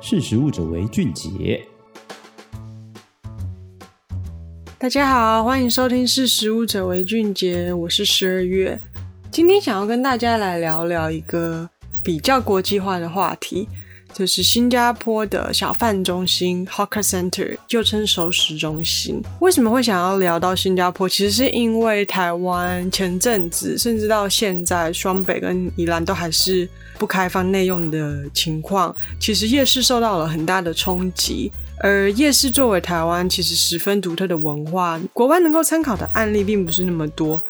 识时务者为俊杰。大家好，欢迎收听《识时务者为俊杰》，我是十二月。今天想要跟大家来聊聊一个比较国际化的话题。就是新加坡的小贩中心 Hawker Center，又称熟食中心。为什么会想要聊到新加坡？其实是因为台湾前阵子，甚至到现在，双北跟宜兰都还是不开放内用的情况。其实夜市受到了很大的冲击，而夜市作为台湾其实十分独特的文化，国外能够参考的案例并不是那么多。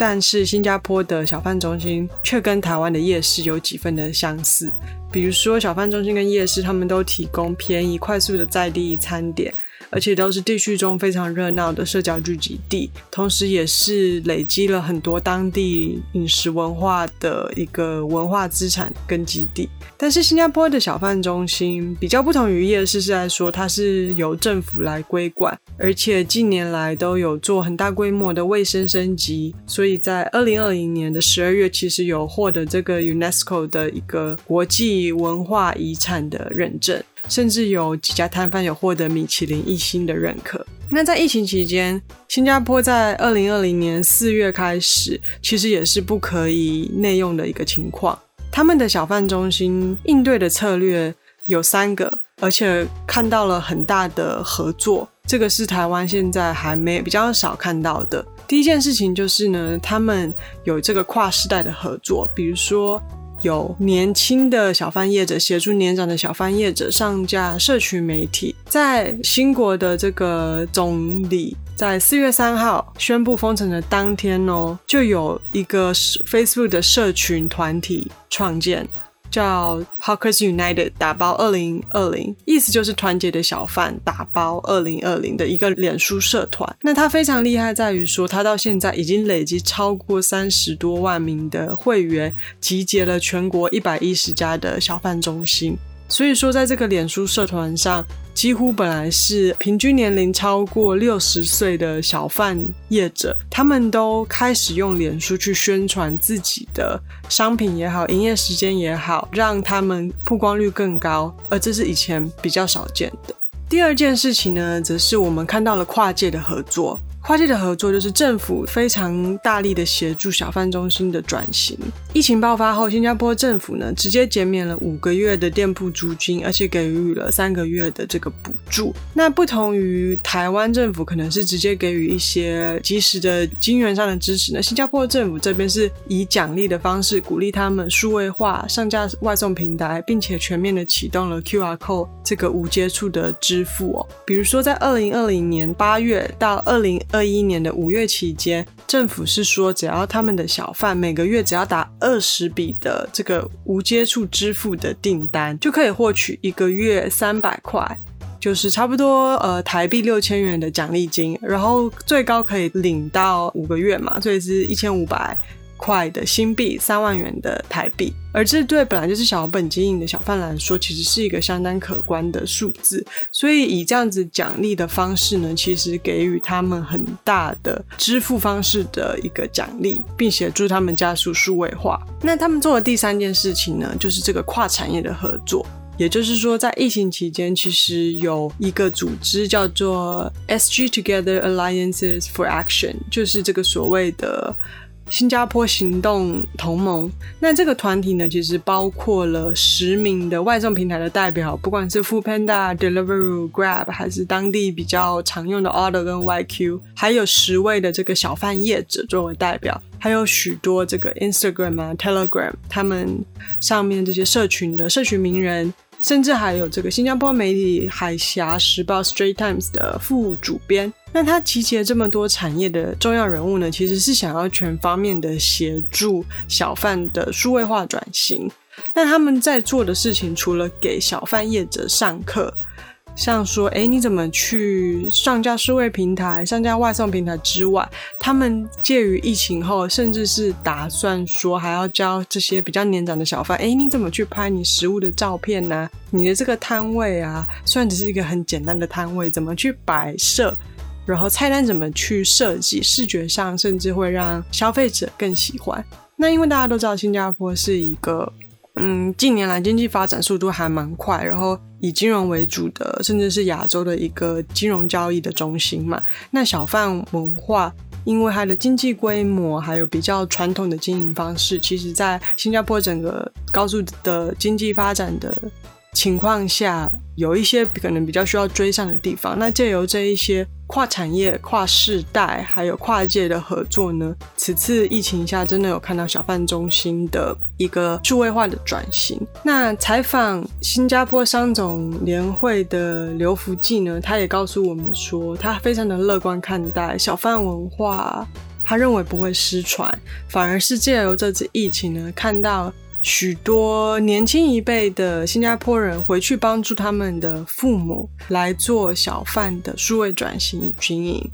但是新加坡的小贩中心却跟台湾的夜市有几分的相似。比如说，小贩中心跟夜市，他们都提供便宜、快速的在地餐点，而且都是地区中非常热闹的社交聚集地，同时也是累积了很多当地饮食文化的一个文化资产根基地。但是，新加坡的小贩中心比较不同于夜市，是在说它是由政府来规管，而且近年来都有做很大规模的卫生升级，所以在二零二零年的十二月，其实有获得这个 UNESCO 的一个国际文化遗产的认证，甚至有几家摊贩有获得米其林一星的认可。那在疫情期间，新加坡在二零二零年四月开始，其实也是不可以内用的一个情况。他们的小贩中心应对的策略有三个，而且看到了很大的合作。这个是台湾现在还没比较少看到的。第一件事情就是呢，他们有这个跨世代的合作，比如说有年轻的小贩业者协助年长的小贩业者上架社群媒体。在新国的这个总理在四月三号宣布封城的当天哦，就有一个 Facebook 的社群团体创建。叫 Hawkers United 打包二零二零，意思就是团结的小贩打包二零二零的一个脸书社团。那它非常厉害，在于说它到现在已经累积超过三十多万名的会员，集结了全国一百一十家的小贩中心。所以说，在这个脸书社团上，几乎本来是平均年龄超过六十岁的小贩业者，他们都开始用脸书去宣传自己的商品也好，营业时间也好，让他们曝光率更高，而这是以前比较少见的。第二件事情呢，则是我们看到了跨界的合作。跨界的合作就是政府非常大力的协助小贩中心的转型。疫情爆发后，新加坡政府呢直接减免了五个月的店铺租金，而且给予了三个月的这个补助。那不同于台湾政府可能是直接给予一些及时的金源上的支持呢，新加坡政府这边是以奖励的方式鼓励他们数位化上架外送平台，并且全面的启动了 QR Code 这个无接触的支付哦。比如说在二零二零年八月到二零二二一年的五月期间，政府是说，只要他们的小贩每个月只要打二十笔的这个无接触支付的订单，就可以获取一个月三百块，就是差不多呃台币六千元的奖励金，然后最高可以领到五个月嘛，所以是一千五百。块的新币，三万元的台币，而这对本来就是小本经营的小贩来说，其实是一个相当可观的数字。所以以这样子奖励的方式呢，其实给予他们很大的支付方式的一个奖励，并协助他们加速数位化。那他们做的第三件事情呢，就是这个跨产业的合作。也就是说，在疫情期间，其实有一个组织叫做 SG Together Alliances for Action，就是这个所谓的。新加坡行动同盟，那这个团体呢，其实包括了十名的外送平台的代表，不管是 Foodpanda、Deliveroo、Grab，还是当地比较常用的 Order 跟 YQ，还有十位的这个小贩业者作为代表，还有许多这个 Instagram 啊、Telegram，他们上面这些社群的社群名人。甚至还有这个新加坡媒体《海峡时报》（Straight Times） 的副主编，那他集结这么多产业的重要人物呢，其实是想要全方面的协助小贩的数位化转型。那他们在做的事情，除了给小贩业者上课。像说，哎，你怎么去上架数位平台、上架外送平台之外，他们介于疫情后，甚至是打算说还要教这些比较年长的小贩，哎，你怎么去拍你食物的照片呢、你的这个摊位啊，虽然只是一个很简单的摊位，怎么去摆设，然后菜单怎么去设计，视觉上甚至会让消费者更喜欢。那因为大家都知道，新加坡是一个。嗯，近年来经济发展速度还蛮快，然后以金融为主的，甚至是亚洲的一个金融交易的中心嘛。那小贩文化，因为它的经济规模，还有比较传统的经营方式，其实在新加坡整个高速的经济发展的情况下，有一些可能比较需要追上的地方。那借由这一些跨产业、跨世代，还有跨界的合作呢，此次疫情下真的有看到小贩中心的一个数位化的转型。那采访新加坡商总联会的刘福记呢，他也告诉我们说，他非常的乐观看待小贩文化，他认为不会失传，反而是借由这次疫情呢，看到。许多年轻一辈的新加坡人回去帮助他们的父母来做小贩的数位转型与经营。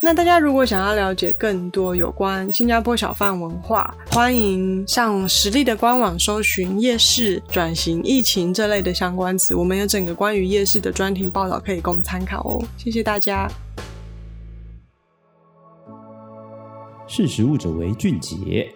那大家如果想要了解更多有关新加坡小贩文化，欢迎上实力的官网搜寻夜市转型、疫情这类的相关词。我们有整个关于夜市的专题报道可以供参考哦。谢谢大家。识食物者为俊杰。